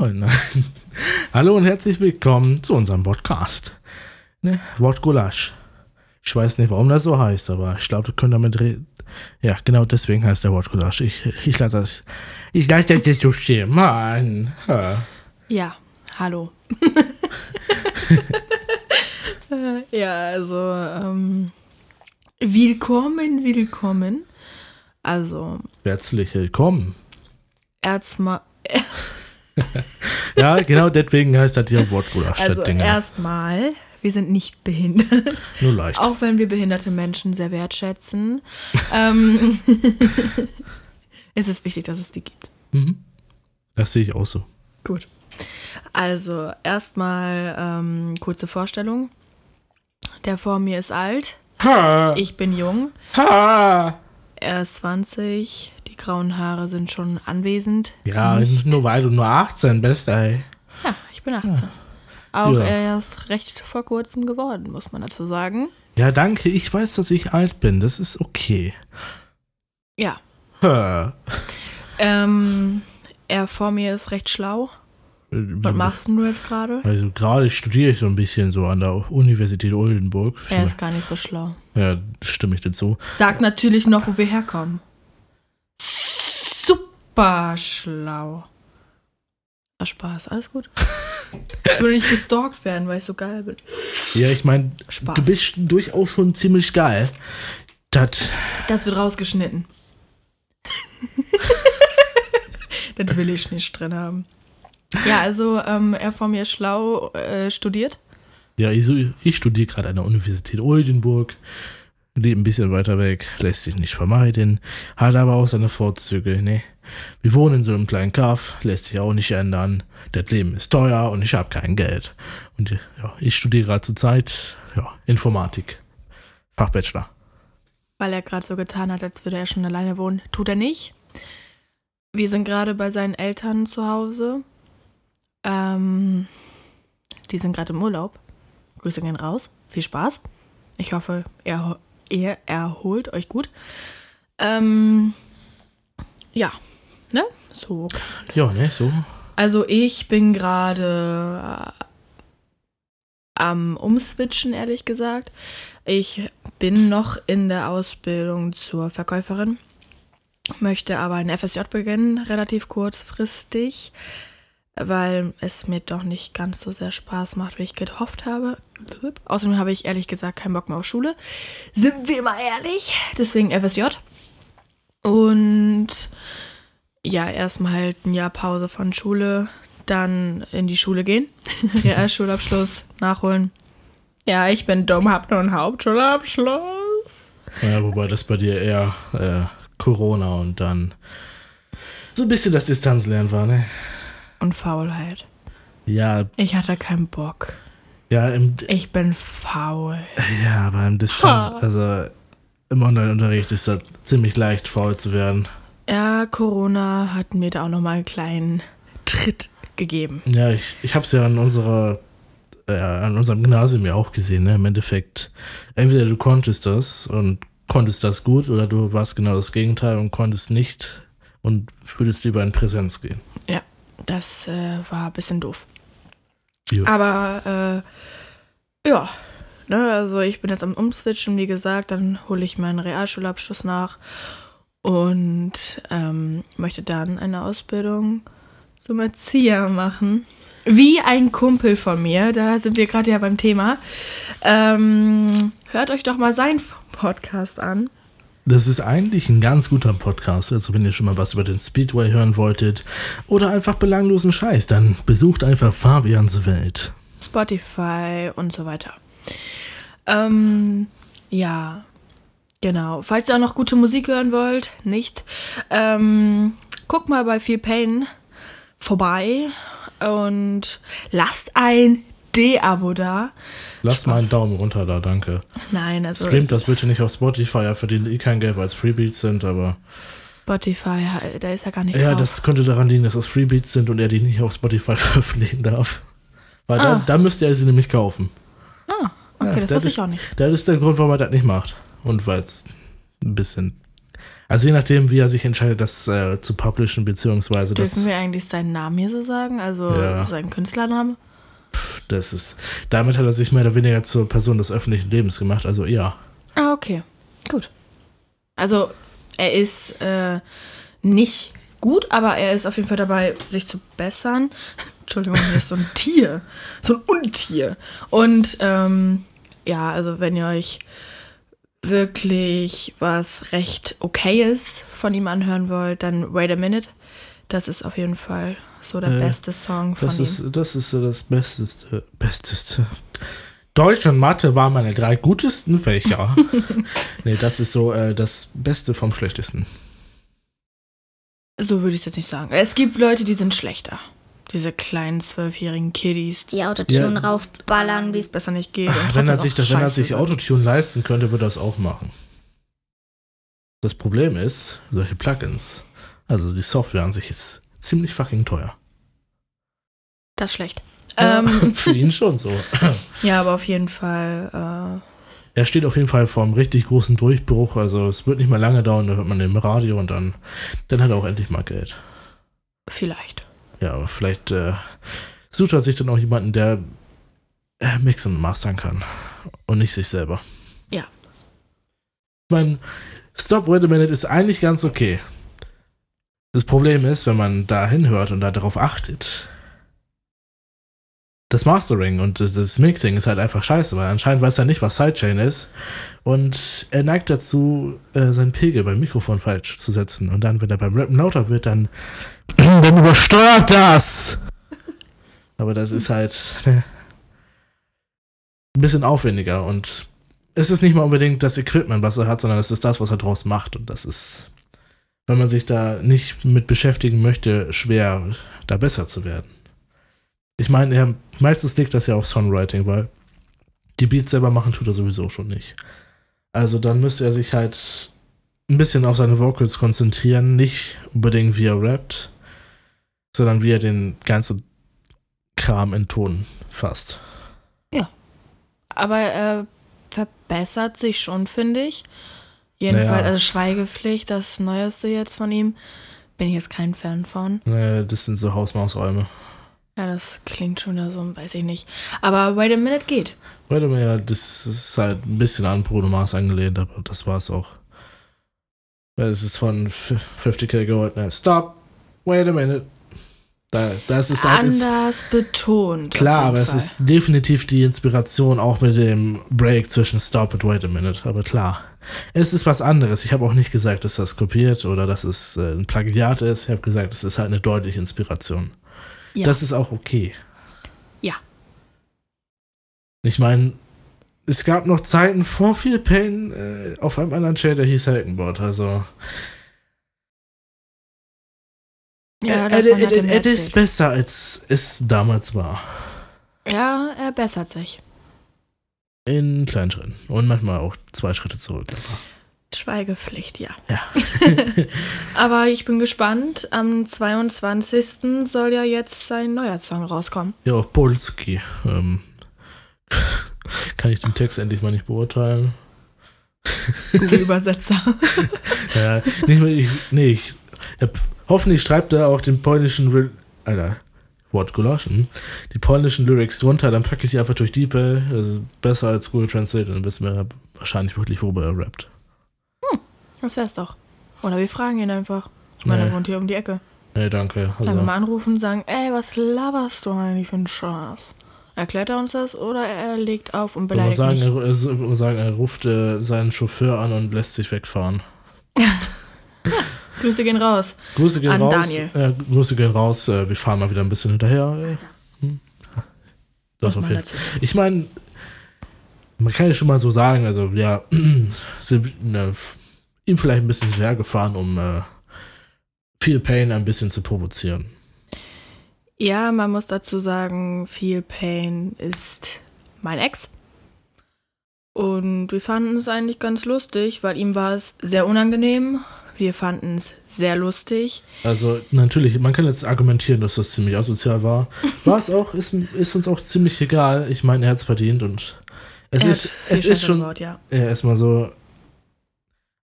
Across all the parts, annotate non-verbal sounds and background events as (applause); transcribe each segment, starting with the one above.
Moin. (laughs) Hallo und herzlich willkommen zu unserem Podcast. Ne, Wort Gulasch. Ich weiß nicht, warum das so heißt, aber ich glaube, wir können damit reden. Ja, genau deswegen heißt der Wort Gulasch. Ich, ich lasse das, ich lasse das jetzt so stehen. Mann. Ja. Ja, hallo. (laughs) Ja, also, ähm, willkommen, willkommen. Also, Herzlich willkommen. erstmal, Ja, genau deswegen heißt das hier Wort Gulasch. also erstmal, wir sind nicht behindert. Nur leicht. Auch wenn wir behinderte Menschen sehr wertschätzen. (laughs) ähm, es ist wichtig, dass es die gibt. Mhm. Das sehe ich auch so. Gut. Also, erstmal ähm, kurze Vorstellung. Der vor mir ist alt, Ha! ich bin jung, Ha! er ist 20, die grauen Haare sind schon anwesend. Ja, Nicht- nur weil du nur 18 bist, ey. Ja, ich bin 18. Auch Ja. erst recht vor kurzem geworden, muss man dazu sagen. Ja, danke. Ich weiß, dass ich alt bin. Das ist okay. Ja. Ähm, er vor mir ist recht schlau. Was machst denn du jetzt gerade? Also gerade studiere ich so ein bisschen so an der Universität Oldenburg. Er ist gar nicht so schlau. Ja, stimme ich dazu. Sag natürlich noch, wo wir herkommen. Super schlau. War Spaß, alles gut. Ich will nicht gestalkt werden, weil ich so geil bin. Ja, ich meine, du bist durchaus schon ziemlich geil. Das, Das wird rausgeschnitten. (laughs) das will ich nicht drin haben. Ja, also ähm, er vor mir schlau äh, studiert. ja, ich, ich studiere gerade an der Universität Oldenburg. Lebe ein bisschen weiter weg, lässt sich nicht vermeiden, hat aber auch seine Vorzüge, ne? Wir wohnen in so einem kleinen Kaff, lässt sich auch nicht ändern. Das Leben ist teuer und ich habe kein Geld. Und ja, ich studiere gerade zur Zeit ja, Informatik. Fachbachelor. Weil er gerade so getan hat, als würde er schon alleine wohnen. Tut er nicht. Wir sind gerade bei seinen Eltern zu Hause. Ähm, die sind gerade im Urlaub. Grüße gehen raus. Viel Spaß. Ich hoffe, ihr, ihr erholt euch gut. Ähm, ja, ne? So. Ja, ne, so. Also ich bin gerade äh, am Umswitchen, ehrlich gesagt. Ich bin noch in der Ausbildung zur Verkäuferin, möchte aber ein FSJ beginnen, relativ kurzfristig, weil es mir doch nicht ganz so sehr Spaß macht, wie ich gehofft habe. Außerdem habe ich ehrlich gesagt keinen Bock mehr auf Schule. Sind wir mal ehrlich? Deswegen FSJ. Und ja, erstmal halt ein Jahr Pause von Schule, dann in die Schule gehen, (laughs) Realschulabschluss nachholen. Ja, ich bin dumm, hab nur einen Hauptschulabschluss. Ja, wobei das bei dir eher äh, Corona und dann so ein bisschen das Distanzlernen war, ne? Und Faulheit. Ja, Ich hatte keinen Bock. ja, im, Ich bin faul. (laughs) ja, aber im Distanz, Ha. also im Online-Unterricht ist das ziemlich leicht, faul zu werden. Ja, Corona hat mir da auch nochmal einen kleinen Tritt gegeben. Ja, ich, ich habe es ja an unserer, äh, an unserem Gymnasium ja auch gesehen, ne? Im Endeffekt, entweder du konntest das und konntest das gut oder du warst genau das Gegenteil und konntest nicht und würdest lieber in Präsenz gehen. Ja, das äh, war ein bisschen doof. Jo. Aber äh, ja, ne, also ich bin jetzt am Umswitchen, wie gesagt, dann hole ich meinen Realschulabschluss nach und ähm, möchte dann eine Ausbildung zum Erzieher machen. Wie ein Kumpel von mir, da sind wir gerade ja beim Thema. Ähm, hört euch doch mal seinen Podcast an. Das ist eigentlich ein ganz guter Podcast. Also wenn ihr schon mal was über den Speedway hören wolltet oder einfach belanglosen Scheiß, dann besucht einfach Fabians Welt. Spotify und so weiter. Ähm, ja, genau. Falls ihr auch noch gute Musik hören wollt, nicht, ähm, guckt mal bei Feel Pain vorbei und lasst ein D-Abo da. Lasst mal einen Daumen runter da, danke. Nein, also Streamt das bitte nicht auf Spotify, er verdient eh kein Geld, weil es Freebeats sind, aber Spotify, da ist er gar nicht ja, drauf. das könnte daran liegen, dass das Freebeats sind und er die nicht auf Spotify (laughs) veröffentlichen darf. Weil Ah. da, da müsste er sie nämlich kaufen. ah, okay, Ja, das wusste ich auch nicht. Das ist der Grund, warum er das nicht macht. Und weil es ein bisschen Also je nachdem, wie er sich entscheidet, das äh, zu publishen, beziehungsweise das, Dürfen wir eigentlich seinen Namen hier so sagen? Also Ja. seinen Künstlernamen? Das ist, damit hat er sich mehr oder weniger zur Person des öffentlichen Lebens gemacht, also ja. Ah, okay. Gut. Also, er ist äh, nicht gut, aber er ist auf jeden Fall dabei, sich zu bessern. (laughs) Entschuldigung, hier ist so ein Tier. So ein Untier. Und ähm, ja, also wenn ihr euch wirklich was recht okayes von ihm anhören wollt, dann Wait a Minute. Das ist auf jeden Fall so der Äh, beste Song von Das ihm. ist, das ist so das Besteste. Besteste. Deutsch und Mathe waren meine drei gutesten Fächer. (laughs) nee, das ist so äh, das Beste vom Schlechtesten. So würde ich es jetzt nicht sagen. Es gibt Leute, die sind schlechter. Diese kleinen zwölfjährigen Kiddies, Die Autotune Ja. raufballern, wie es besser nicht geht. und Wenn er sich, das, wenn er sich. Autotune leisten könnte, würde er das auch machen. Das Problem ist, solche Plugins, also die Software an sich ist ziemlich fucking teuer. Das ist schlecht. Ja, Ähm, (laughs) für ihn schon so. (laughs) ja, aber auf jeden Fall. Er steht auf jeden Fall vor einem richtig großen Durchbruch. Also es wird nicht mehr lange dauern, da hört man den im Radio und dann, dann hat er auch endlich mal Geld. Äh, vielleicht. Ja, aber vielleicht äh, sucht er sich dann auch jemanden, der äh, mixen und mastern kann. Und nicht sich selber. Ja. Ich meine, Stop Wait a Minute ist eigentlich ganz okay. Das Problem ist, wenn man da hinhört und da darauf achtet, das Mastering und das- Mixing ist halt einfach scheiße, weil anscheinend weiß er nicht, was Sidechain ist. Und er neigt dazu, äh, seinen Pegel beim Mikrofon falsch zu setzen. Und dann, wenn er beim Rappen lauter wird, dann, (clears throat) dann übersteuert das! Aber das ist halt ne, ein bisschen aufwendiger und es ist nicht mal unbedingt das Equipment, was er hat, sondern es ist das, was er draus macht. Und das ist, wenn man sich da nicht mit beschäftigen möchte, schwer, da besser zu werden. Ich meine, er, meistens liegt das ja auf Songwriting, weil die Beats selber machen tut er sowieso schon nicht. Also dann müsste er sich halt ein bisschen auf seine Vocals konzentrieren, nicht unbedingt wie er rappt, sondern wie er den ganzen Kram in Ton fasst. Aber er verbessert sich schon, finde ich. Jedenfalls, Naja. also Schweigepflicht, das Neueste jetzt von ihm, bin ich jetzt kein Fan von. Äh, Das sind so Hausmausräume. Ja, das klingt schon da so, weiß ich nicht. Aber Wait a Minute geht. Warte mal, ja, das ist halt ein bisschen an Bruno Mars angelehnt, aber das war's auch. Weil es ist von F- 50k Gold, ne? Stop! Wait a minute. Da, das ist halt ist, Anders betont. klar, aber jeden es Fall. ist definitiv die Inspiration auch mit dem Break zwischen Stop und Wait a minute, aber klar. Es ist was anderes. Ich habe auch nicht gesagt, dass das kopiert oder dass es äh, ein Plagiat ist. Ich habe gesagt, es ist halt eine deutliche Inspiration. Ja. Das ist auch okay. Ja. Ich meine, es gab noch Zeiten vor Phil Payne äh, auf einem anderen Shader hieß Helkenbot, also ja, äh, äh, er äh, es ist besser als es damals war. Ja, er bessert sich. In kleinen Schritten. Und manchmal auch zwei Schritte zurück. Aber. Schweigepflicht, ja. Ja. (laughs) Aber ich bin gespannt. Am 22. soll ja jetzt sein neuer Song rauskommen. ja, auf Polski. Ähm, (laughs) kann ich den Text endlich mal nicht beurteilen. Google-Übersetzer. (laughs) Ja, nicht mehr, ich, nee, ich, ja, hoffentlich schreibt er auch den polnischen, Ry- Alter, Wortgulaschen, die polnischen Lyrics drunter, dann packe ich die einfach durch DeepL, das ist besser als Google Translate, dann wissen wir wahrscheinlich wirklich, worüber er rappt. Das wär's doch. Oder wir fragen ihn einfach. Ich meine, Nee. er wohnt hier um die Ecke. Nee, danke. Dann Also, wir mal anrufen und sagen, ey, was laberst du eigentlich für einen Scheiß? Erklärt er uns das oder er legt auf und ich beleidigt sagen, mich? er, würde mal sagen, er ruft äh, seinen Chauffeur an und lässt sich wegfahren. (laughs) Grüße gehen raus. Grüße gehen An raus. Daniel. Äh, Grüße gehen raus, äh, wir fahren mal wieder ein bisschen hinterher. Hm. Das auf jeden. Ich meine, man kann ja schon mal so sagen, also ja, (clears throat) sind ne, ihm vielleicht ein bisschen hinterhergefahren, um äh, viel Pain ein bisschen zu provozieren. Ja, man muss dazu sagen, Feel Pain ist mein Ex. Und wir fanden es eigentlich ganz lustig, weil ihm war es sehr unangenehm. Wir fanden es sehr lustig. Also natürlich, man kann jetzt argumentieren, dass das ziemlich asozial war. (laughs) War es auch, ist, ist uns auch ziemlich egal. Ich meine, er hat es verdient und es Er ist, es ist schon ja. ja, erstmal so.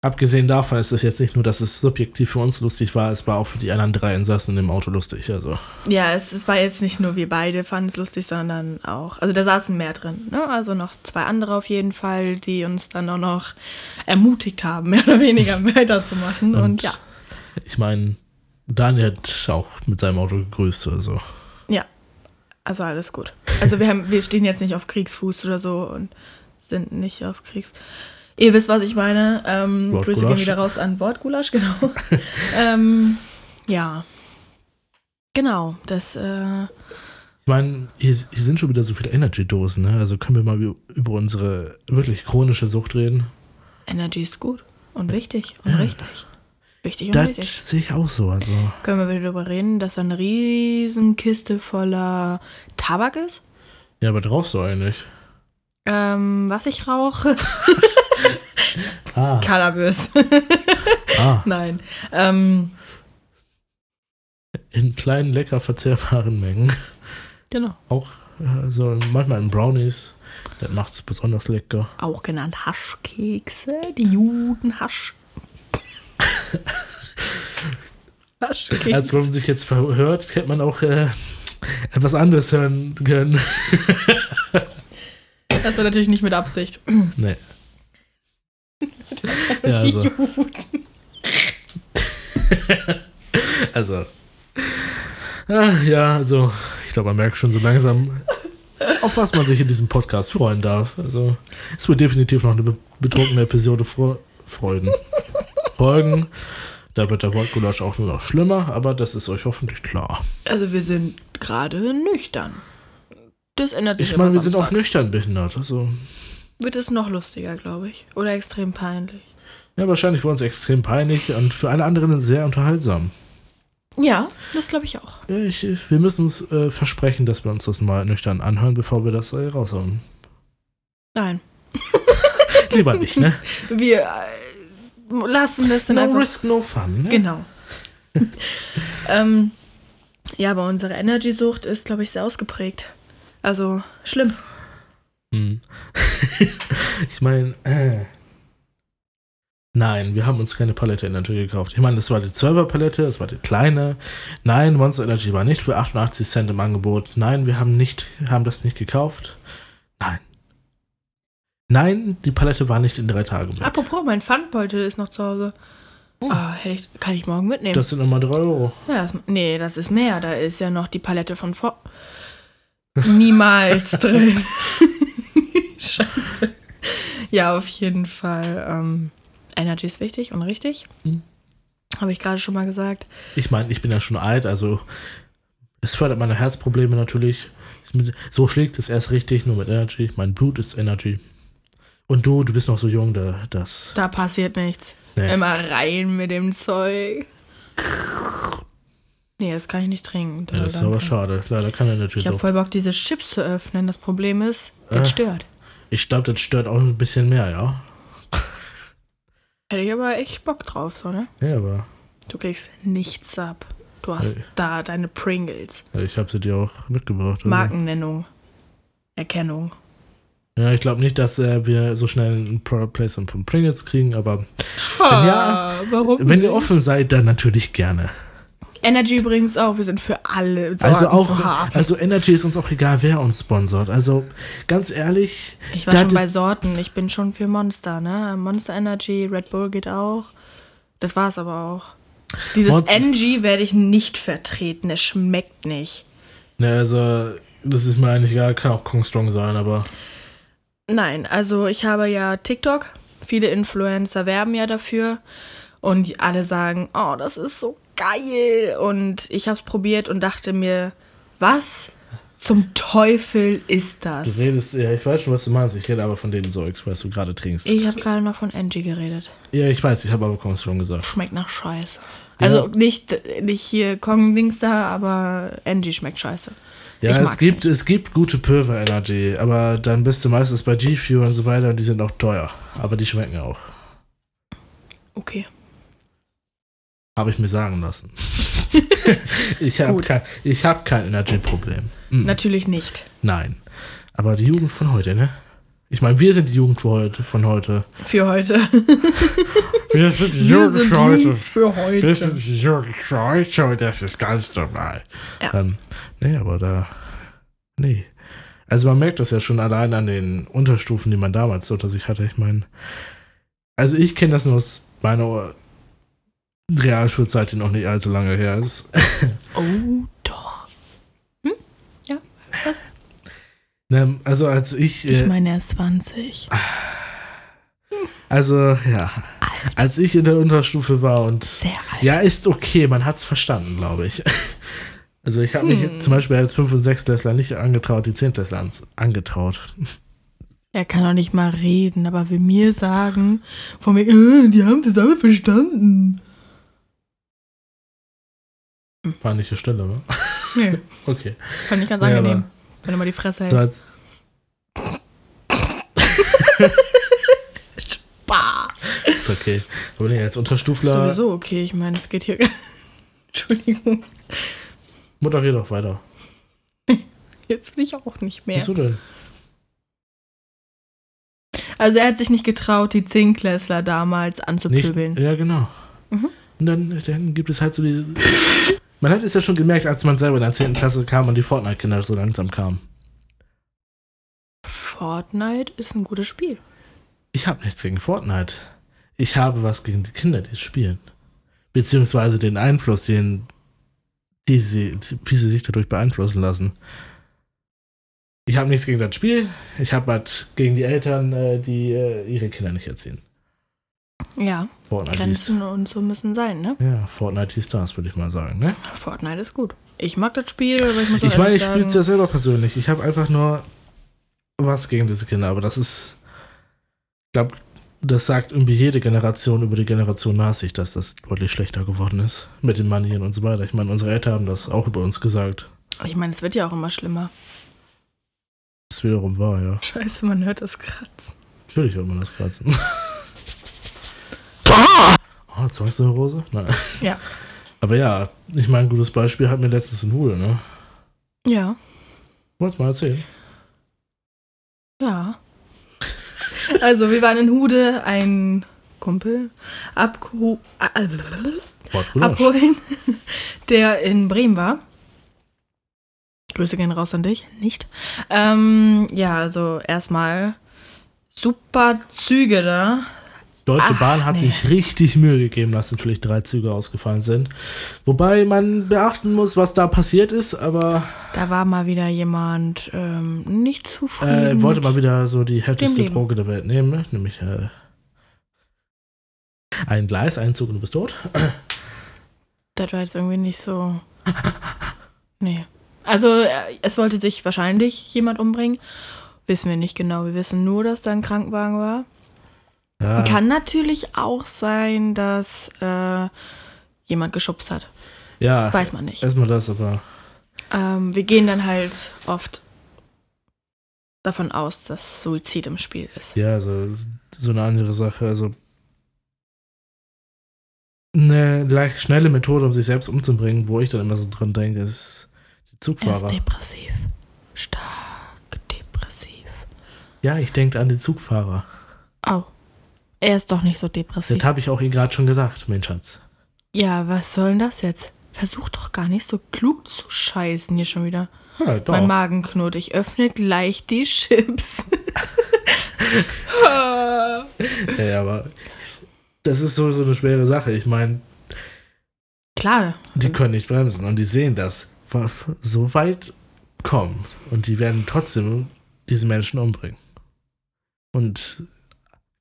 Abgesehen davon ist es jetzt nicht nur, dass es subjektiv für uns lustig war, es war auch für die anderen drei Insassen im Auto lustig. Also. Ja, es, es war jetzt nicht nur wir beide fanden es lustig, sondern auch, also da saßen mehr drin, ne? Also noch zwei andere auf jeden Fall, die uns dann auch noch ermutigt haben, (laughs) mehr oder weniger (laughs) weiterzumachen. Und, und ja. Ich meine, Daniel hat auch mit seinem Auto gegrüßt oder so. Ja, also alles gut. Also wir haben, wir stehen jetzt nicht auf Kriegsfuß oder so und sind nicht auf Kriegs. Ihr wisst, was ich meine. Ähm, Grüße gehen wieder raus an Wortgulasch, genau. (laughs) ähm, ja. Genau, das. Äh, ich meine, hier, hier, sind schon wieder so viele Energy-Dosen, ne? Also können wir mal über unsere wirklich chronische Sucht reden. Energy ist gut und wichtig und ja. richtig. Wichtig und das richtig. Das sehe ich auch so. Also. Können wir wieder darüber reden, dass da eine Riesenkiste voller Tabak ist? Ja, aber drauf soll eigentlich. Ähm, was ich rauche. (laughs) ah. Cannabis. (laughs) ah. Nein. Ähm, in kleinen, lecker verzehrbaren Mengen. Genau. Auch also manchmal in Brownies. Das macht es besonders lecker. Auch genannt Haschkekse, die Judenhasch. (laughs) Haschkekse. Als man sich jetzt verhört, hätte man auch äh, etwas anderes hören können. Das war natürlich nicht mit Absicht. Nee. (laughs) ja, also. (laughs) also. Ah, ja, also, ich glaube, man merkt schon so langsam, auf was man sich in diesem Podcast freuen darf. Also, es wird definitiv noch eine betrunkene Episode freuen. Folgen. Da wird der Wortgulasch auch nur noch schlimmer, aber das ist euch hoffentlich klar. Also, wir sind gerade nüchtern. Das ändert sich Ich meine, wir sind auch nüchtern behindert. Also. Wird es noch lustiger, glaube ich. Oder extrem peinlich. Ja, wahrscheinlich für uns extrem peinlich und für alle anderen sehr unterhaltsam. Ja, das glaube ich auch. Ich, wir müssen uns äh, versprechen, dass wir uns das mal nüchtern anhören, bevor wir das äh, raushauen. Nein. (laughs) Lieber nicht, ne? (laughs) Wir äh, lassen das dann no einfach. No risk, no fun. Ne? Genau. (laughs) ähm, ja, aber unsere Energy-Sucht ist, glaube ich, sehr ausgeprägt. Also schlimm. Hm. (laughs) ich meine, äh. Nein, wir haben uns keine Palette natürlich gekauft. Ich meine, das war die 12er Palette, das war die kleine. Nein, Monster Energy war nicht für 88 Cent im Angebot. Nein, wir haben nicht, haben das nicht gekauft. Nein. Nein, die Palette war nicht in drei Tagen. Apropos, mein Pfandbeutel ist noch zu Hause. Oh. Oh, ich, kann ich morgen mitnehmen. Das sind nochmal 3 Euro. Ja, das, nee, das ist mehr. Da ist ja noch die Palette von vor niemals (laughs) drin. (laughs) Scheiße. Ja, auf jeden Fall. Ähm, Energy ist wichtig und richtig. Mhm. Habe ich gerade schon mal gesagt. Ich meine, ich bin ja schon alt, also es fördert meine Herzprobleme natürlich. So schlägt es erst richtig, nur mit Energy. Mein Blut ist Energy. Und du, du bist noch so jung, da das. Da passiert nichts. Nee. Immer rein mit dem Zeug. Nee, das kann ich nicht trinken. Ja, das ist aber schade. Leider kann Energy Ich habe voll Bock, diese Chips zu öffnen. Das Problem ist, das äh, stört. Ich glaube, das stört auch ein bisschen mehr, ja. Hätte ich aber echt Bock drauf, so, ne? Ja, aber. Du kriegst nichts ab. Du hast hey. da deine Pringles. Ja, ich habe sie dir auch mitgebracht. Oder? Markennennung. Erkennung. Ja, ich glaube nicht, dass äh, wir so schnell ein Product Placement von Pringles kriegen, aber ha, wenn, ja, wenn ihr offen seid, dann natürlich gerne. Energy übrigens auch, wir sind für alle also auch, Also Energy ist uns auch egal, wer uns sponsort. Also ganz ehrlich. Ich war schon bei Sorten, ich bin schon für Monster, ne? Monster Energy, Red Bull geht auch. Das war's aber auch. Dieses Monster. NG werde ich nicht vertreten, es schmeckt nicht. Ne, also das ist mir eigentlich egal, kann auch Kong Strong sein, aber. Nein, also ich habe ja TikTok, viele Influencer werben ja dafür und alle sagen, oh, das ist so geil. Und ich habe es probiert und dachte mir, was zum Teufel ist das? Du redest, ja, ich weiß schon, was du meinst. Ich rede aber von dem Zeugs, was du gerade trinkst. Ich habe gerade noch von Angie geredet. Ja, ich weiß, ich habe aber Kong Strong gesagt. Schmeckt nach Scheiße. Also ja. nicht, nicht hier Kong-Dings da, aber Angie schmeckt scheiße. Ja, es gibt, es gibt gute Pulver Energy, aber dann bist du meistens bei G-Fuel und so weiter und die sind auch teuer. Aber die schmecken auch. Okay. Habe ich mir sagen lassen. (laughs) ich habe kein, hab kein Energy-Problem. Mhm. Natürlich nicht. Nein. Aber die Jugend von heute, ne? Ich meine, wir sind die Jugend für heute, von heute. Für heute. (laughs) Wir sind die Wir Jugend sind für heute. Für heute. Wir sind die Jugend für heute und das ist ganz normal. Ja. Ähm, nee, aber da. Nee. Also man merkt das ja schon allein an den Unterstufen, die man damals so unter sich hatte. Ich meine, also ich kenne das nur aus meiner Realschulzeit, die noch nicht allzu lange her ist. (laughs) Oh, doch. Hm? Ja, was? Ne, also als ich, Ich äh, meine, er ist 20. (sighs) also ja, Alt. als ich in der Unterstufe war und Sehr alt. ja, ist okay, man hat's verstanden, glaube ich. (laughs) Also ich habe mich Hm. zum Beispiel als 5- und 6-Klässler nicht angetraut, die 10-Klässler ans- angetraut. Er kann doch nicht mal reden, aber will mir sagen, von mir, äh, die haben das alle verstanden. War nicht die Stelle, ne? Nee, (laughs) Okay. fand ich ganz Ja, angenehm, wenn du mal die Fresse So hältst. (laughs) Spaß. ist okay. Aber nee, als Unterstufler, Sowieso okay, ich meine, es geht hier. (laughs) Entschuldigung, moderier doch weiter. jetzt will ich auch nicht mehr. Wieso denn? Also er hat sich nicht getraut, die Zehnklässler damals Nicht, anzupöbeln. ja, genau. Mhm. Und dann, dann gibt es halt so diese. Man hat es ja schon gemerkt, als man selber in der 10. Klasse kam und die Fortnite-Kinder so langsam kamen. Fortnite ist ein gutes Spiel. Ich habe nichts gegen Fortnite. Ich habe was gegen die Kinder, die es spielen. Beziehungsweise den Einfluss, den die sie, wie sie sich dadurch beeinflussen lassen. Ich habe nichts gegen das Spiel. Ich habe was gegen die Eltern, äh, die äh, ihre Kinder nicht erziehen. Ja, Fortnite Grenzen und so müssen sein, ne? ja, Fortnite hieß das, würde ich mal sagen. Ne? Fortnite ist gut. Ich mag das Spiel, aber ich muss auch Ich meine, ich spiele es ja selber persönlich. Ich habe einfach nur was gegen diese Kinder, aber das ist. Ich glaube, das sagt irgendwie jede Generation über die Generation nach sich, dass das deutlich schlechter geworden ist. Mit den Manieren und so weiter. Ich meine, unsere Eltern haben das auch über uns gesagt. ich meine, es wird ja auch immer schlimmer. Das wiederum war, ja. Scheiße, man hört das kratzen. Natürlich hört man das kratzen. (laughs) oh, Zwangsneurose? Nein. Ja. Aber ja, ich meine, ein gutes Beispiel hat mir letztens ein Hude, ne? Ja, Wollt's mal erzählen? ja. Also, wir waren in Hude, ein Kumpel abgeho äh, abholen, der in Bremen war. Grüße gehen raus an dich. Nicht. Ähm, ja, also erstmal super Züge da. Deutsche Ach, Bahn hat nee. sich richtig Mühe gegeben, dass natürlich drei Züge ausgefallen sind. Wobei man beachten muss, was da passiert ist, aber Da war mal wieder jemand ähm, nicht zufrieden. äh, wollte mal wieder so die härteste Leben. Droge der Welt nehmen, ne? nämlich äh, ein Gleis, ein Zug und du bist tot. Das war jetzt irgendwie nicht so. (laughs) Nee. Also, äh, es wollte sich wahrscheinlich jemand umbringen. Wissen wir nicht genau. Wir wissen nur, dass da ein Krankenwagen war. Ja, Kann natürlich auch sein, dass äh, jemand geschubst hat. ja Weiß man nicht. erstmal das, aber Ähm, wir gehen dann halt oft davon aus, dass Suizid im Spiel ist. ja, so, so eine andere Sache. Also eine leicht schnelle Methode, um sich selbst umzubringen, wo ich dann immer so dran denke, ist die Er ist Zugfahrer. depressiv. Stark depressiv. Ja, ich denke an die Zugfahrer. Oh. Er ist doch nicht so depressiv. Das habe ich auch ihr gerade schon gesagt, mein Schatz. Ja, was soll denn das jetzt? Versuch doch gar nicht so klug zu scheißen hier schon wieder. Ja, doch. Mein Magen knurrt. Ich öffne gleich die Chips. (laughs) Ja, aber das ist so, so eine schwere Sache. Ich meine, Klar. die können nicht bremsen und die sehen das so weit kommen und die werden trotzdem diese Menschen umbringen. Und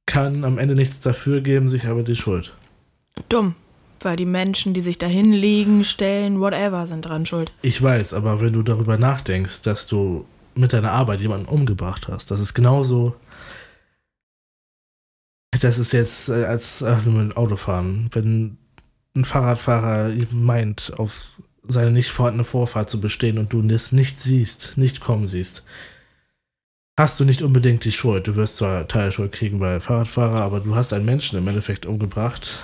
kann am Ende nichts dafür geben, sich aber die Schuld. Dumm. Weil die Menschen, die sich da hinlegen, stellen, whatever, sind dran schuld. Ich weiß, aber wenn du darüber nachdenkst, dass du mit deiner Arbeit jemanden umgebracht hast, das ist genauso. Das ist jetzt äh, als äh, mit Autofahren. Wenn ein Fahrradfahrer meint, auf seine nicht vorhandene Vorfahrt zu bestehen und du das nicht siehst, nicht kommen siehst, hast du nicht unbedingt die Schuld. Du wirst zwar Teilschuld kriegen bei Fahrradfahrer, aber du hast einen Menschen im Endeffekt umgebracht.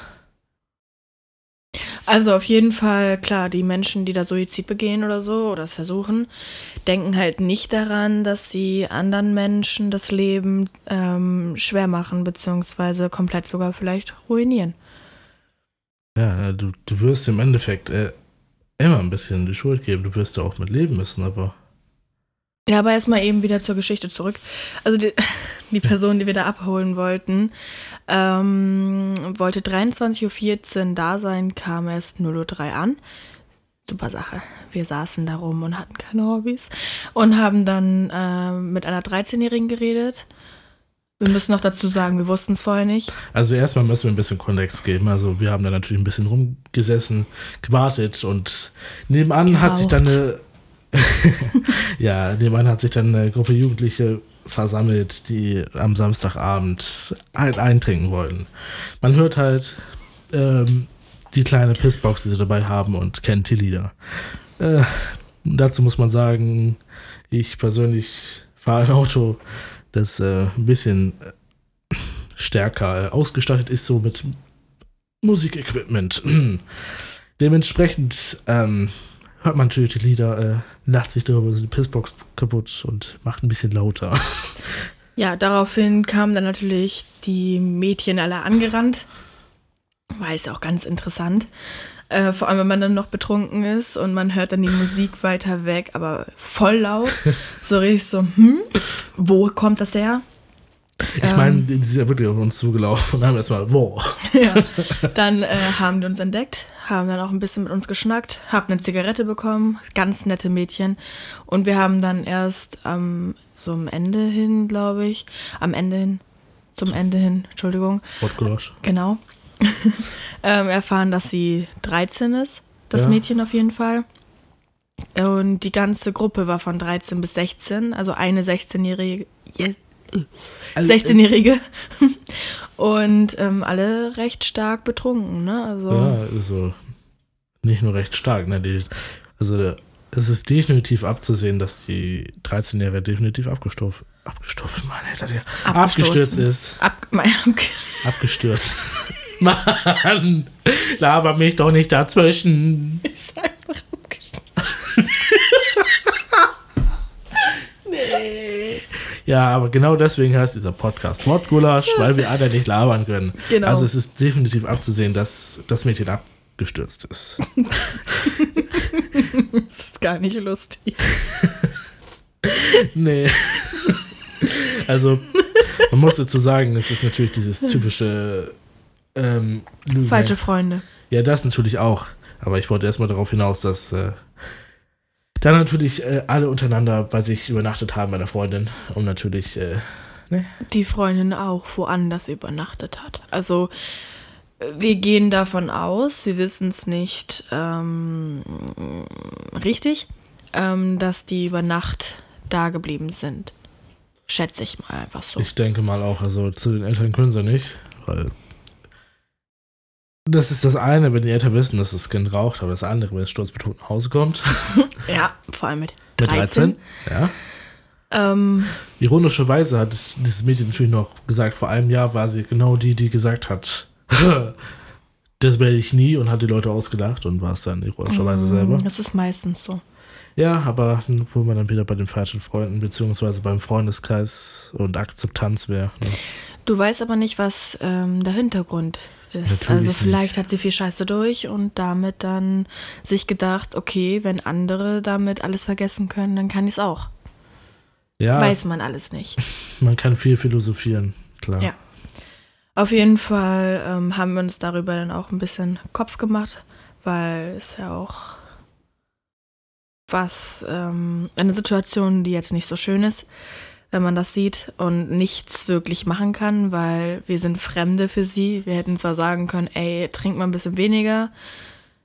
Also auf jeden Fall, klar, die Menschen, die da Suizid begehen oder so oder es versuchen, denken halt nicht daran, dass sie anderen Menschen das Leben ähm, schwer machen, beziehungsweise komplett sogar vielleicht ruinieren. Ja, du, du wirst im Endeffekt äh, immer ein bisschen die Schuld geben. Du wirst ja auch mit leben müssen, aber. Ja, aber erstmal eben wieder zur Geschichte zurück. Also die, (laughs) die Person, die wir da abholen wollten, ähm, wollte 23.14 Uhr da sein, kam erst 0.03 Uhr an. Super Sache. Wir saßen da rum und hatten keine Hobbys und haben dann äh, mit einer 13-Jährigen geredet. Wir müssen noch dazu sagen, wir wussten es vorher nicht. Also erstmal müssen wir ein bisschen Kontext geben. Also wir haben da natürlich ein bisschen rumgesessen, gewartet und nebenan Geraucht. hat sich dann eine (laughs) ja, nebenan hat sich dann eine Gruppe Jugendliche versammelt, die am Samstagabend halt eintrinken wollten. Man hört halt ähm, die kleine Pissbox, die sie dabei haben und kennt die Lieder. Äh, dazu muss man sagen, ich persönlich fahre ein Auto, das äh, ein bisschen äh, stärker ausgestattet ist, so mit Musikequipment. (clears throat) Dementsprechend ähm, hört man natürlich die Lieder, äh, lacht sich darüber so die Pissbox kaputt und macht ein bisschen lauter. (laughs) Ja, daraufhin kamen dann natürlich die Mädchen alle angerannt. War es auch ganz interessant. Äh, vor allem, wenn man dann noch betrunken ist und man hört dann die Musik weiter weg, aber voll laut. (laughs) so richtig so, hm, wo kommt das her? Ich ähm, meine, die sind ja wirklich auf uns zugelaufen und haben erstmal, wo? (laughs) ja, dann äh, haben die uns entdeckt, haben dann auch ein bisschen mit uns geschnackt, haben eine Zigarette bekommen, ganz nette Mädchen. Und wir haben dann erst ähm, so am Ende hin, glaube ich, am Ende hin, zum Ende hin, Entschuldigung. Wortgulasch. Genau. (laughs) ähm, erfahren, dass sie 13 ist, das ja. Mädchen auf jeden Fall. Und die ganze Gruppe war von 13 bis 16, also eine 16-jährige. Also, 16-Jährige. Äh, und ähm, alle recht stark betrunken, ne? Also, ja, also nicht nur recht stark, ne? Die, also es ist definitiv abzusehen, dass die 13-Jährige definitiv abgestuft, abgestuft, Mann, hätte der abgestürzt ist. Ab, mein, ab, abgestürzt. (laughs) Mann, laber mich doch nicht dazwischen. Ich sag einfach abgestürzt. nee. Ja, aber genau deswegen heißt dieser Podcast Mordgulasch, ja. weil wir alle nicht labern können. Genau. Also es ist definitiv abzusehen, dass das Mädchen abgestürzt ist. (laughs) das ist gar nicht lustig. nee. Also, man muss dazu sagen, es ist natürlich dieses typische ähm, Falsche Freunde. Ja, das natürlich auch. Aber ich wollte erstmal darauf hinaus, dass äh, dann natürlich äh, alle untereinander bei sich übernachtet haben, meiner Freundin. Und natürlich, äh, ne? Die Freundin auch woanders übernachtet hat. Also, wir gehen davon aus, wir wissen es nicht ähm, richtig, ähm, dass die über Nacht da geblieben sind. Schätze ich mal einfach so. Ich denke mal auch, also zu den Eltern können sie nicht, weil das ist das eine, wenn die Eltern wissen, dass das Kind raucht, aber das andere, wenn es sturzbetrunken nach Hause kommt. (laughs) ja, vor allem mit 13. Mit 13, ja. Ähm, Ironischerweise hat dieses Mädchen natürlich noch gesagt, vor einem Jahr war sie genau die, die gesagt hat, (laughs) das werde ich nie und hat die Leute ausgelacht und war es dann ironischerweise mm, selber. Das ist meistens so. Ja, aber wo man dann wieder bei den falschen Freunden beziehungsweise beim Freundeskreis und Akzeptanz wäre. Ne? Du weißt aber nicht, was ähm, der Hintergrund ist. Natürlich also vielleicht nicht. hat sie viel Scheiße durch und damit dann sich gedacht, okay, wenn andere damit alles vergessen können, dann kann ich es auch. Ja. Weiß man alles nicht. (laughs) Man kann viel philosophieren, klar. Ja. Auf jeden Fall ähm, haben wir uns darüber dann auch ein bisschen Kopf gemacht, weil es ja auch was, ähm, eine Situation, die jetzt nicht so schön ist wenn man das sieht und nichts wirklich machen kann, weil wir sind Fremde für sie. Wir hätten zwar sagen können, ey, trink mal ein bisschen weniger,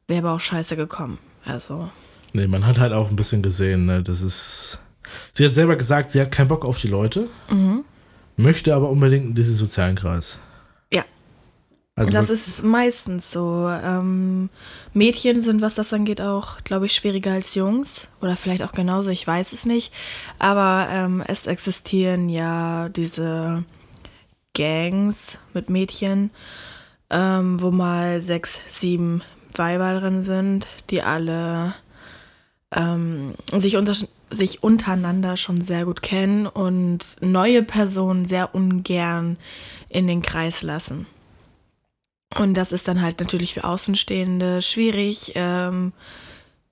wäre aber auch scheiße gekommen. Also. Nee, man hat halt auch ein bisschen gesehen, ne? Das ist. Sie hat selber gesagt, sie hat keinen Bock auf die Leute, mhm. möchte aber unbedingt in diesen sozialen Kreis. Also das ist meistens so. Ähm, Mädchen sind, was das angeht, auch, glaube ich, schwieriger als Jungs. Oder vielleicht auch genauso, ich weiß es nicht. Aber ähm, es existieren ja diese Gangs mit Mädchen, ähm, wo mal sechs, sieben, Weiber drin sind, die alle ähm, sich, unter, sich untereinander schon sehr gut kennen und neue Personen sehr ungern in den Kreis lassen. Und das ist dann halt natürlich für Außenstehende schwierig, ähm,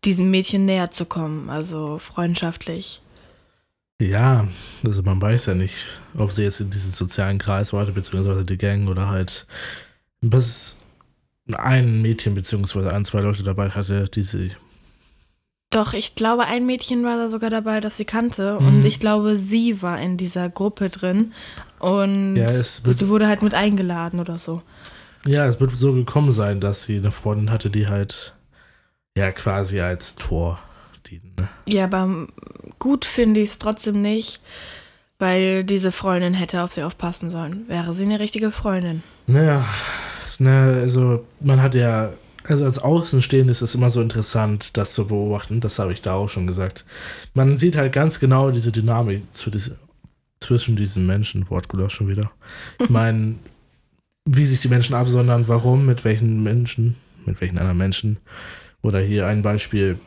diesem Mädchen näher zu kommen, also freundschaftlich. Ja, also man weiß ja nicht, ob sie jetzt in diesem sozialen Kreis war, beziehungsweise die Gang oder halt bis ein Mädchen beziehungsweise ein, zwei Leute dabei hatte, die sie. Doch, ich glaube, ein Mädchen war da sogar dabei, das sie kannte. Mhm. Und ich glaube, sie war in dieser Gruppe drin. Und Ja, sie wurde halt mit eingeladen oder so. Ja, es wird so gekommen sein, dass sie eine Freundin hatte, die halt ja quasi als Tor dienen. Ne? Ja, aber gut finde ich es trotzdem nicht, weil diese Freundin hätte auf sie aufpassen sollen. Wäre sie eine richtige Freundin. Naja, ne, also man hat ja, also als Außenstehende ist es immer so interessant, das zu beobachten. Das habe ich da auch schon gesagt. Man sieht halt ganz genau diese Dynamik zu diese, zwischen diesen Menschen. Wortgulasch schon wieder. Ich (laughs) meine, wie sich die Menschen absondern, warum, mit welchen Menschen, mit welchen anderen Menschen. Oder hier ein Beispiel: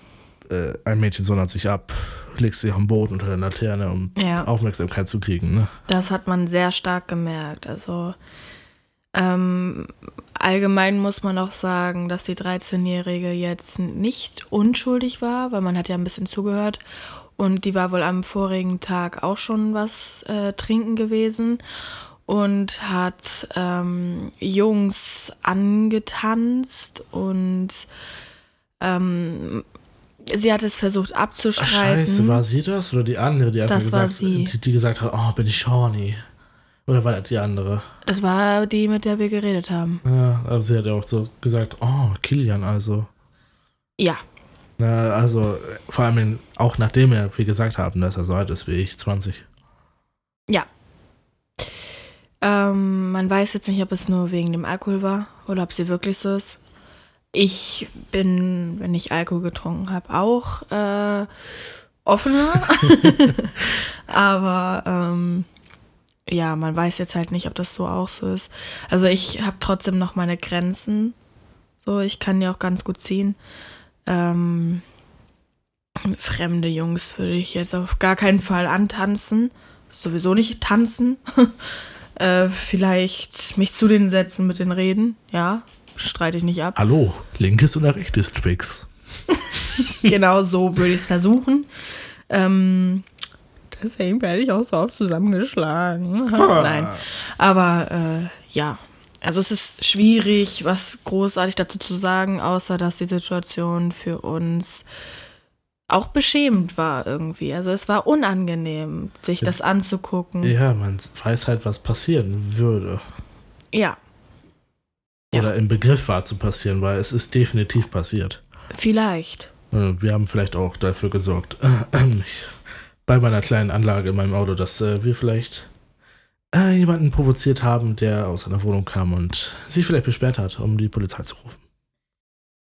äh, Ein Mädchen sondert sich ab, legt sich am Boden unter der Laterne, um Ja. Aufmerksamkeit zu kriegen. Ne? Das hat man sehr stark gemerkt. Also ähm, allgemein muss man auch sagen, dass die 13-Jährige jetzt nicht unschuldig war, weil man hat ja ein bisschen zugehört. Und die war wohl am vorigen Tag auch schon was äh, trinken gewesen und hat ähm, Jungs angetanzt und ähm, sie hat es versucht Ach, abzustreiten. Scheiße, war sie das oder die andere, die einfach gesagt. Die, die gesagt hat, oh, bin ich horny. Oder war das die andere? Das war die, mit der wir geredet haben. Ja, aber sie hat ja auch so gesagt, oh, Kilian also. Ja, Na, also, vor allem auch nachdem wir, gesagt haben, dass er so alt ist wie ich, 20. Ja. Ähm, man weiß jetzt nicht, ob es nur wegen dem Alkohol war oder ob sie wirklich so ist. Ich bin, wenn ich Alkohol getrunken habe, auch äh, offener. (laughs) Aber ähm, ja, man weiß jetzt halt nicht, ob das so auch so ist. Also ich habe trotzdem noch meine Grenzen. So, ich kann die auch ganz gut ziehen. Ähm, fremde Jungs würde ich jetzt auf gar keinen Fall antanzen. Sowieso nicht tanzen. (laughs) äh, vielleicht mich zu denen setzen, mit denen reden. Ja, streite ich nicht ab. Hallo, linkes oder rechtes Twix? (laughs) (laughs) genau so würde ich es versuchen. Ähm, deswegen werde ich auch so oft zusammengeschlagen. (laughs) Nein. Aber äh, ja, also es ist schwierig, was großartig dazu zu sagen, außer dass die Situation für uns auch beschämend war irgendwie. Also es war unangenehm, sich das anzugucken. Ja, man weiß halt, was passieren würde. Ja, Ja. Oder im Begriff war zu passieren, weil es ist definitiv passiert. vielleicht. Äh, Wir haben vielleicht auch dafür gesorgt, (clears throat) bei meiner kleinen Anlage in meinem Auto, dass äh, wir vielleicht äh, jemanden provoziert haben, der aus einer Wohnung kam und sich vielleicht beschwert hat, um die Polizei zu rufen.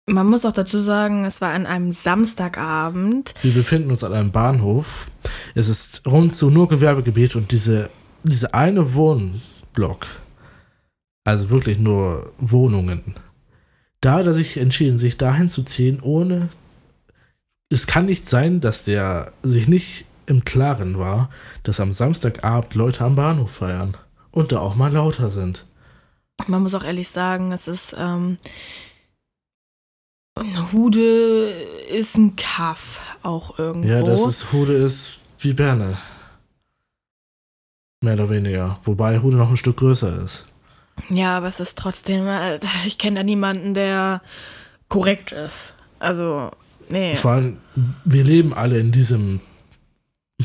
Man muss auch dazu sagen, es war an einem Samstagabend. Wir befinden uns an einem Bahnhof. Es ist rundzu nur Gewerbegebiet und diese, diese eine Wohnblock, also wirklich nur Wohnungen, da hat er sich entschieden, sich dahin zu ziehen, ohne. Es kann nicht sein, dass der sich nicht im Klaren war, dass am Samstagabend Leute am Bahnhof feiern und da auch mal lauter sind. Man muss auch ehrlich sagen, es ist ähm, Hude ist ein Kaff auch irgendwo. Ja, das ist Hude ist wie Berne. Mehr oder weniger. Wobei Hude noch ein Stück größer ist. Ja, aber es ist trotzdem, ich kenne da niemanden, der korrekt ist. Also, nee. Vor allem, wir leben alle in diesem,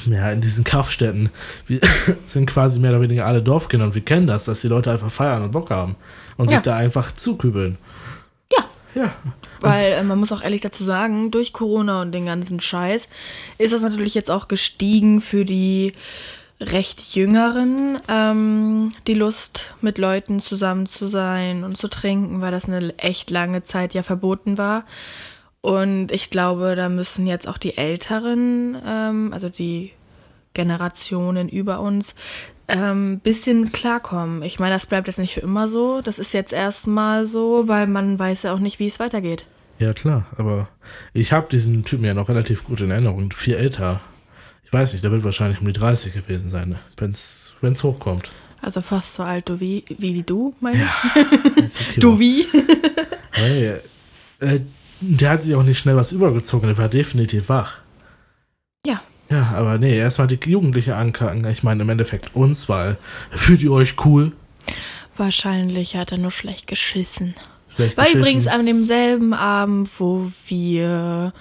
ja, in diesen Kaufstätten. Wir (laughs) sind quasi mehr oder weniger alle Dorfkinder und wir kennen das, dass die Leute einfach feiern und Bock haben und Ja. sich da einfach zukübeln. Ja. Ja. Weil äh, man muss auch ehrlich dazu sagen, durch Corona und den ganzen Scheiß ist das natürlich jetzt auch gestiegen für die recht Jüngeren, ähm, die Lust mit Leuten zusammen zu sein und zu trinken, weil das eine echt lange Zeit ja verboten war. Und ich glaube, da müssen jetzt auch die Älteren, ähm, also die Generationen über uns, ein ähm, bisschen klarkommen. Ich meine, das bleibt jetzt nicht für immer so. Das ist jetzt erstmal so, weil man weiß ja auch nicht, wie es weitergeht. Ja, klar, aber ich habe diesen Typen ja noch relativ gut in Erinnerung. Viel älter. Ich weiß nicht, der wird wahrscheinlich um die 30 gewesen sein, wenn es hochkommt. Also fast so alt du wie, wie, du, meine Ja, ich. (laughs) okay, Du wie? (laughs) Hey, äh, der hat sich auch nicht schnell was übergezogen, der war definitiv wach. Ja. Ja, aber nee, erstmal die Jugendliche ankacken. Ich meine, im Endeffekt uns, weil fühlt ihr euch cool? Wahrscheinlich hat er nur schlecht geschissen. Schlecht War übrigens an demselben Abend, wo wir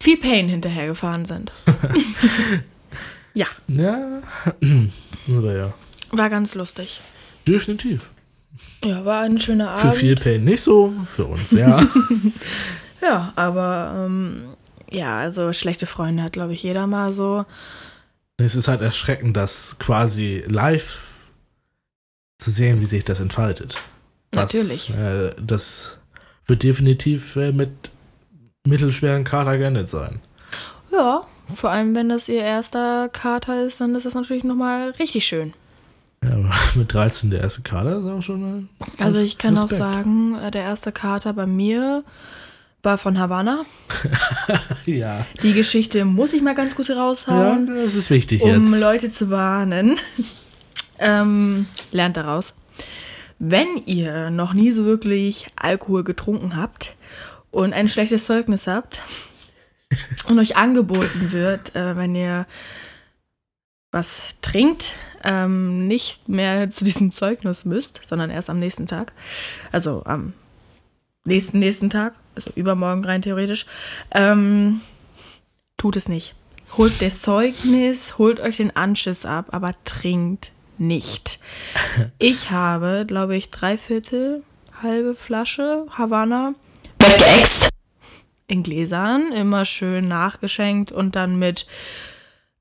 viel Pain hinterhergefahren sind. (laughs) ja, Ja, (clears throat) oder ja. war ganz lustig. Definitiv. Ja, war ein schöner Für Abend. viel Pain nicht so, für uns, ja. (laughs) Ja, aber ähm, ja, also schlechte Freunde hat, glaube ich, jeder mal so. es ist halt erschreckend, das quasi live zu sehen, wie sich das entfaltet. Das, Natürlich. Äh, das wird definitiv äh, mit mittelschweren Kater geendet sein. Ja, vor allem wenn das ihr erster Kater ist, dann ist das natürlich nochmal richtig schön. Ja, aber (laughs) mit 13 der erste Kater ist auch schon. Äh, Also ich kann Respekt. auch sagen, äh, der erste Kater bei mir war von Havanna. (laughs) Ja. Die Geschichte muss ich mal ganz kurz Ja, raushauen. das ist wichtig um jetzt. Leute zu warnen. (laughs) ähm, lernt daraus. Wenn ihr noch nie so wirklich Alkohol getrunken habt und ein schlechtes Zeugnis habt (laughs) und euch angeboten wird, äh, wenn ihr was trinkt, ähm, nicht mehr zu diesem Zeugnis müsst, sondern erst am nächsten Tag, also am nächsten nächsten Tag, also übermorgen rein theoretisch, ähm, tut es nicht. Holt das Zeugnis, holt euch den Anschiss ab, aber trinkt nicht. Ich habe, glaube ich, drei Viertel, halbe Flasche Havanna weggeext. In Gläsern, immer schön nachgeschenkt und dann mit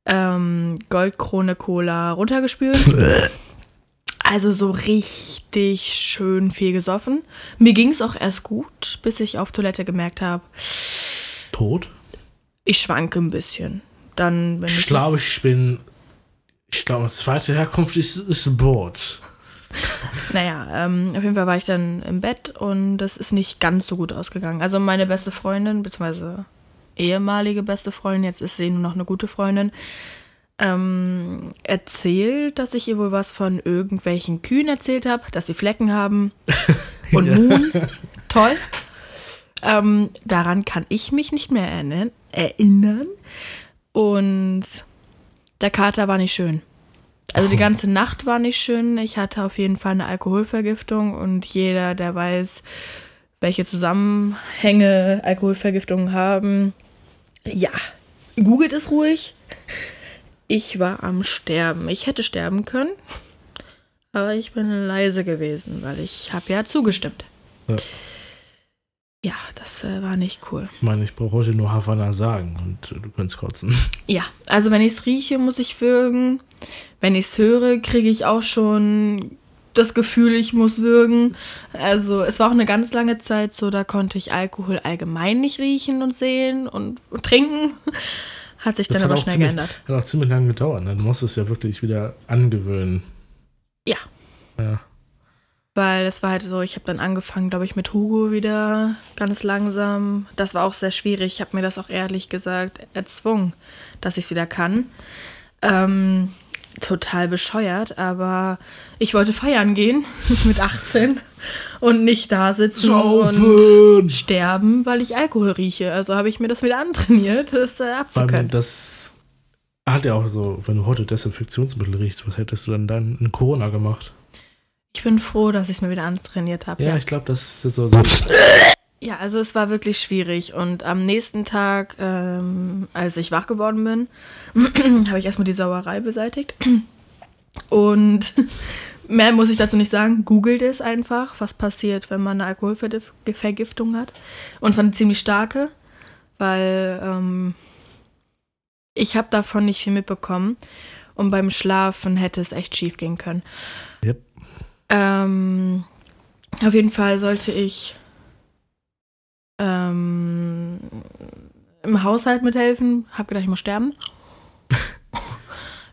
ähm, Goldkrone Cola runtergespült. Also so richtig schön viel gesoffen. Mir ging es auch erst gut, bis ich auf Toilette gemerkt habe, Tot? ich schwanke ein bisschen. Dann bin Ich ich glaube, ich bin. Ich glaube, zweite Herkunft ist, ist ein Boot. Naja, ähm, auf jeden Fall war ich dann im Bett und das ist nicht ganz so gut ausgegangen. Also meine beste Freundin, beziehungsweise ehemalige beste Freundin, jetzt ist sie nur noch eine gute Freundin, ähm, erzählt, dass ich ihr wohl was von irgendwelchen Kühen erzählt habe, dass sie Flecken haben (laughs) und. Muhen. Toll. Ähm, daran kann ich mich nicht mehr erinnern. erinnern. Und der Kater war nicht schön. Also die ganze Nacht war nicht schön. Ich hatte auf jeden Fall eine Alkoholvergiftung und jeder, der weiß, welche Zusammenhänge Alkoholvergiftungen haben, ja, googelt es ruhig. Ich war am Sterben. Ich hätte sterben können, aber ich bin leise gewesen, weil ich habe ja zugestimmt. Ja. Ja, das äh, war nicht cool. Ich meine, ich brauche heute nur Havanna sagen und äh, du kannst kotzen. (laughs) Ja, also wenn ich es rieche, muss ich würgen. Wenn ich es höre, kriege ich auch schon das Gefühl, ich muss würgen. Also es war auch eine ganz lange Zeit so, da konnte ich Alkohol allgemein nicht riechen und sehen und, und trinken. (laughs) Hat sich dann aber auch schnell ziemlich, geändert. hat auch ziemlich lange gedauert. Ne? Du musst es ja wirklich wieder angewöhnen. Ja. Ja. Weil es war halt so, ich habe dann angefangen, glaube ich, mit Hugo wieder ganz langsam. Das war auch sehr schwierig. Ich habe mir das auch ehrlich gesagt erzwungen, dass ich es wieder kann. Ähm, total bescheuert, aber ich wollte feiern gehen (laughs) mit 18 und nicht da sitzen und Saufen! sterben, weil ich Alkohol rieche. Also habe ich mir das wieder antrainiert, das äh, abzukönnen. das hat ja auch so, wenn du heute Desinfektionsmittel riechst, was hättest du dann dann in Corona gemacht? Ich bin froh, dass ich es mir wieder antrainiert habe. Ja, ich glaube, das ist so. so Ja, also es war wirklich schwierig. Und am nächsten Tag, ähm, als ich wach geworden bin, (clears throat) habe ich erstmal die Sauerei beseitigt. Und (laughs) mehr muss ich dazu nicht sagen. Googelt es einfach, was passiert, wenn man eine Alkoholvergiftung hat. Und zwar eine ziemlich starke, weil ähm, ich habe davon nicht viel mitbekommen. Und beim Schlafen hätte es echt schief gehen können. Yep. Ähm, auf jeden Fall sollte ich ähm, im Haushalt mithelfen. Hab gedacht, ich muss sterben. (laughs)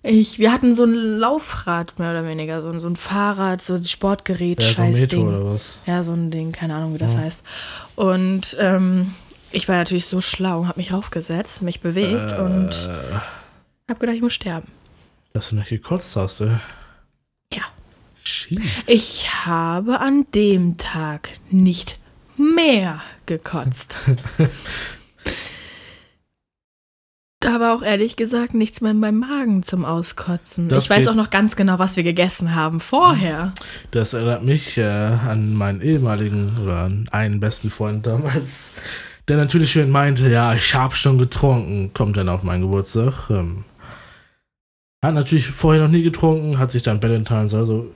Ich, wir hatten so ein Laufrad, mehr oder weniger, so, ein- so ein Fahrrad, so ein Sportgerät, Ja, so scheiß Metro Ding. oder was? Ja, so ein Ding, keine Ahnung, wie das heißt. Und ähm, ich war natürlich so schlau, habe mich raufgesetzt, mich bewegt und Äh, habe gedacht, ich muss sterben. dass du nicht gekotzt hast, ey. Schief. Ich habe an dem Tag nicht mehr gekotzt. (laughs) Da war auch ehrlich gesagt nichts mehr in meinem Magen zum Auskotzen. Das ich weiß auch noch ganz genau, was wir gegessen haben vorher. Das erinnert mich äh, an meinen ehemaligen oder an einen besten Freund damals, der natürlich schön meinte, ja, ich hab schon getrunken, kommt dann auf meinen Geburtstag. Ähm, hat natürlich vorher noch nie getrunken, hat sich dann Valentine's also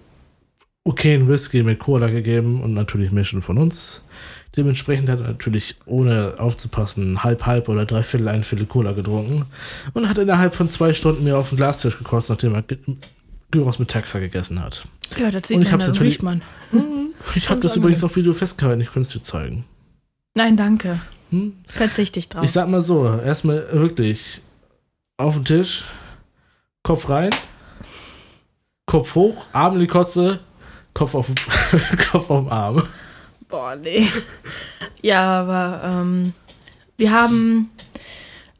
okay einen Whisky mit Cola gegeben und natürlich Mischen von uns. Dementsprechend hat er natürlich, ohne aufzupassen, halb, halb oder drei Viertel, ein Viertel Cola getrunken und hat innerhalb von zwei Stunden mir auf den Glastisch gekotzt, nachdem er Gyros mit Texer gegessen hat. Ja, das sieht Und ich man, hab's das riecht man. Ich habe das übrigens auf Video festgehalten, ich könnte es dir zeigen. Nein, danke. Hm? Verzichte ich drauf. Ich sag mal so, erstmal wirklich auf den Tisch, Kopf rein, Kopf hoch, Arm in die Kotze, Kopf auf, (laughs) Kopf auf den Arm. Boah, nee. (laughs) ja, aber ähm, wir haben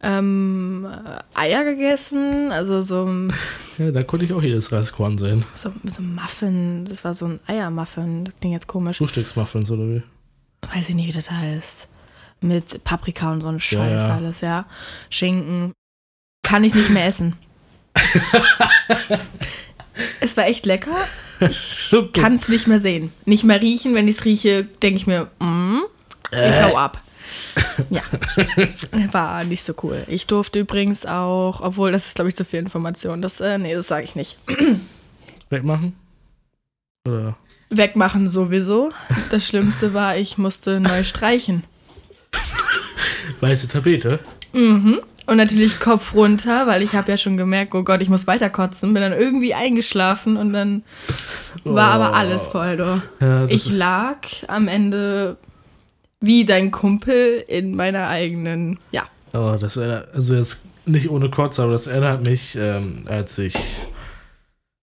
ähm, Eier gegessen, also so, ein- (laughs) Ja, da konnte ich auch jedes Reiskorn sehen. so, so ein Muffin. Das war so ein Eiermuffin. Das klingt jetzt komisch. Frühstücksmuffins oder wie? Weiß ich nicht, wie das heißt. Mit Paprika und so ein Scheiß Ja, ja. alles, ja. Schinken. Kann ich nicht mehr essen. es war echt lecker. Ich kann es nicht mehr sehen. Nicht mehr riechen. Wenn ich es rieche, denke ich mir, mm, ich hau ab. Ja, (laughs) war nicht so cool. Ich durfte übrigens auch, obwohl das ist, glaube ich, zu viel Information. Das, äh, nee, das sage ich nicht. (clears throat) Wegmachen? Oder? Wegmachen sowieso. Das Schlimmste war, ich musste neu streichen. Weiße Tapete? Mhm. Und natürlich Kopf runter, weil ich habe ja schon gemerkt, oh Gott, ich muss weiter kotzen. Bin dann irgendwie eingeschlafen und dann war aber alles voll. Du. Ja, Ich lag am Ende wie dein Kumpel in meiner eigenen, ja. Oh, das erinnert, also jetzt nicht ohne Kotze, aber das erinnert mich, ähm, als ich,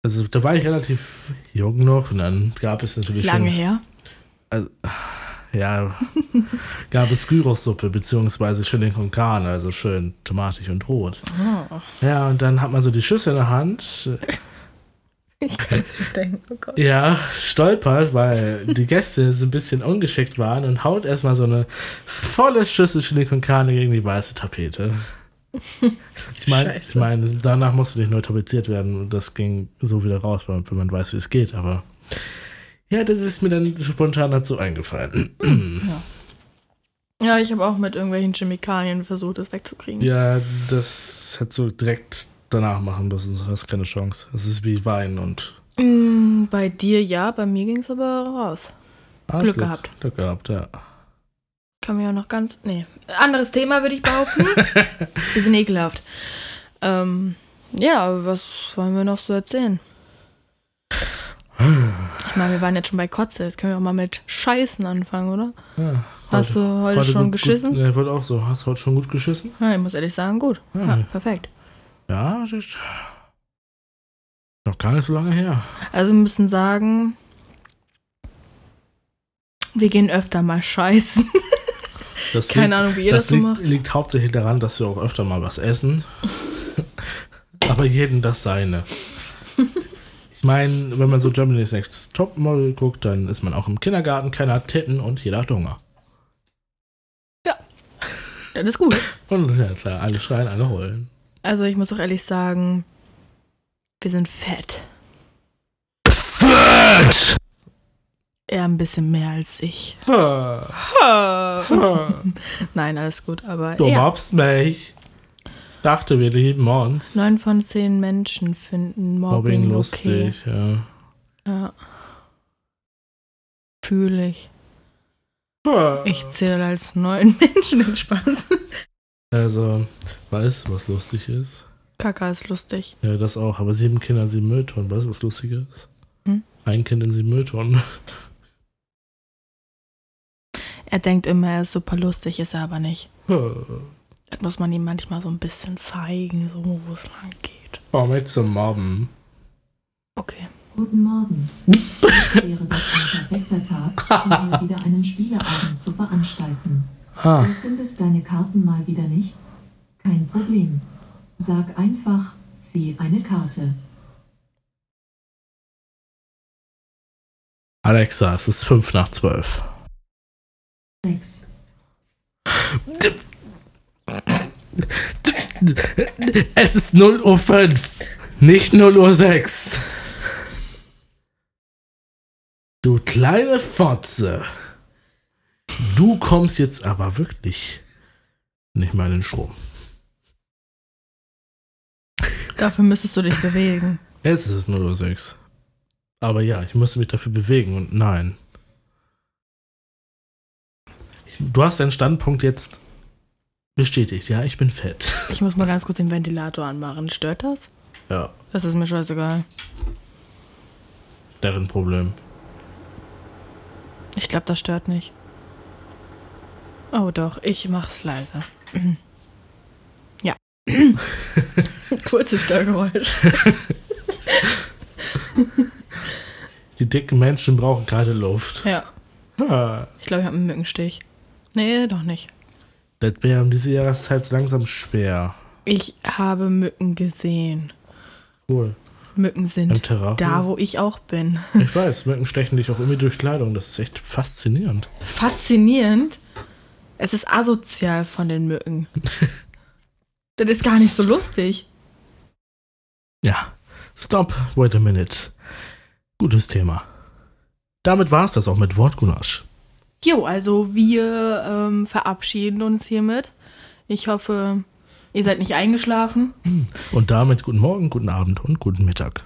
also da war ich relativ jung noch und dann gab es natürlich Lange schon, her. Ja, (laughs) gab es Gyros-Suppe beziehungsweise Chili con Carne, also schön tomatig und rot. Oh, Ja, und dann hat man so die Schüssel in der Hand, (laughs) ich kann es schon denken, oh Gott. ja, stolpert, weil die Gäste so ein bisschen ungeschickt waren und haut erstmal so eine volle Schüssel Chili con Carne gegen die weiße Tapete. Ich meine, ich Scheiße. meine, danach musste nicht neu tapeziert werden und das ging so wieder raus, wenn man weiß, wie es geht, aber ja, das ist mir dann spontan dazu eingefallen. Ja, ich habe auch mit irgendwelchen Chemikalien versucht, das wegzukriegen. ja, das hättest du direkt danach machen müssen, du hast keine Chance. Das ist wie Wein und Mm, bei dir ja, bei mir ging es aber raus. Ah, Glück gehabt. Glück gehabt, ja. Kann mir ja noch ganz. Nee. Anderes Thema, würde ich behaupten. (laughs) Bisschen ekelhaft. Ähm, ja, was wollen wir noch so erzählen? Ich meine, wir waren jetzt schon bei Kotze. Jetzt können wir auch mal mit Scheißen anfangen, oder? ja Hast du heute, schon gut, geschissen? Gut, ja, ich wollte auch so. Hast du heute schon gut geschissen? Ja, ich muss ehrlich sagen, gut. Ja. Ja, perfekt. Ja, das ist noch gar nicht so lange her. Also wir müssen sagen, wir gehen öfter mal scheißen. (laughs) Das Keine liegt, Ahnung, wie ihr das, das so liegt, macht. liegt hauptsächlich daran, dass wir auch öfter mal was essen. (laughs) Aber jeden das seine. Ich meine, wenn man so Germany's Next Topmodel guckt, dann ist man auch im Kindergarten, keiner hat Titten und jeder hat Hunger. Das ist gut. Und ja klar, alle schreien, alle heulen. Also ich muss auch ehrlich sagen, wir sind fett. Fett! Eher ein bisschen mehr als ich. Du (laughs) Nein, alles gut, aber ja. mobst mich. Dachte, wir lieben uns. Neun von zehn Menschen finden Mobbing, Mobbing okay. lustig, ja. Ja. Fühle ich. Ich zähle als neun (laughs) Menschen den Spaß. Also, weißt du, was lustig ist? Kaka ist lustig. Ja, das auch. Aber sieben Kinder, sieben Mülltonnen. Weißt du, was lustig ist? Hm? Ein Kind in sieben Mülltonnen. Er denkt immer, er ist super lustig, ist er aber nicht. Das muss man ihm manchmal so ein bisschen zeigen, so wo es lang geht. Oh, mit zum Mobben. Okay. Guten Morgen. Es wäre doch ein perfekter Tag, um mal wieder einen Spieleabend zu veranstalten. Ah, Du findest deine Karten mal wieder nicht? Kein Problem. Sag einfach, zieh eine Karte. Alexa, es ist 5 nach 12. 6. (laughs) Es ist 0 Uhr 5, nicht 0 Uhr 6. Du kleine Fotze. Du kommst jetzt aber wirklich nicht mal in den Strom. Dafür müsstest du dich bewegen. Jetzt ist es 0 Uhr 6. Aber ja, ich musste mich dafür bewegen und nein. Du hast deinen Standpunkt jetzt bestätigt. Ja, ich bin fett. (laughs) Ich muss mal ganz kurz den Ventilator anmachen. Stört das? Ja, Das ist mir scheißegal. deren Problem. Ich glaube, das stört nicht. Oh doch, ich mach's leise. (clears throat) Ja. (clears throat) Kurze Störgeräusch. (laughs) Die dicken Menschen brauchen gerade Luft. Ja. Ah, Ich glaube, ich habe einen Mückenstich. Nee, doch nicht. Das wäre um diese Jahreszeit langsam schwer. Ich habe Mücken gesehen. Cool. Mücken sind da, wo ich auch bin. Ich weiß, Mücken stechen dich auch irgendwie durch Kleidung. Das ist echt faszinierend. Faszinierend. Es ist asozial von den Mücken. das ist gar nicht so lustig. Ja. Stop, wait a minute. Gutes Thema. Damit war es das auch mit Wortgulasch. Jo, also wir ähm, verabschieden uns hiermit. Ich hoffe, ihr seid nicht eingeschlafen. Und damit guten Morgen, guten Abend und guten Mittag.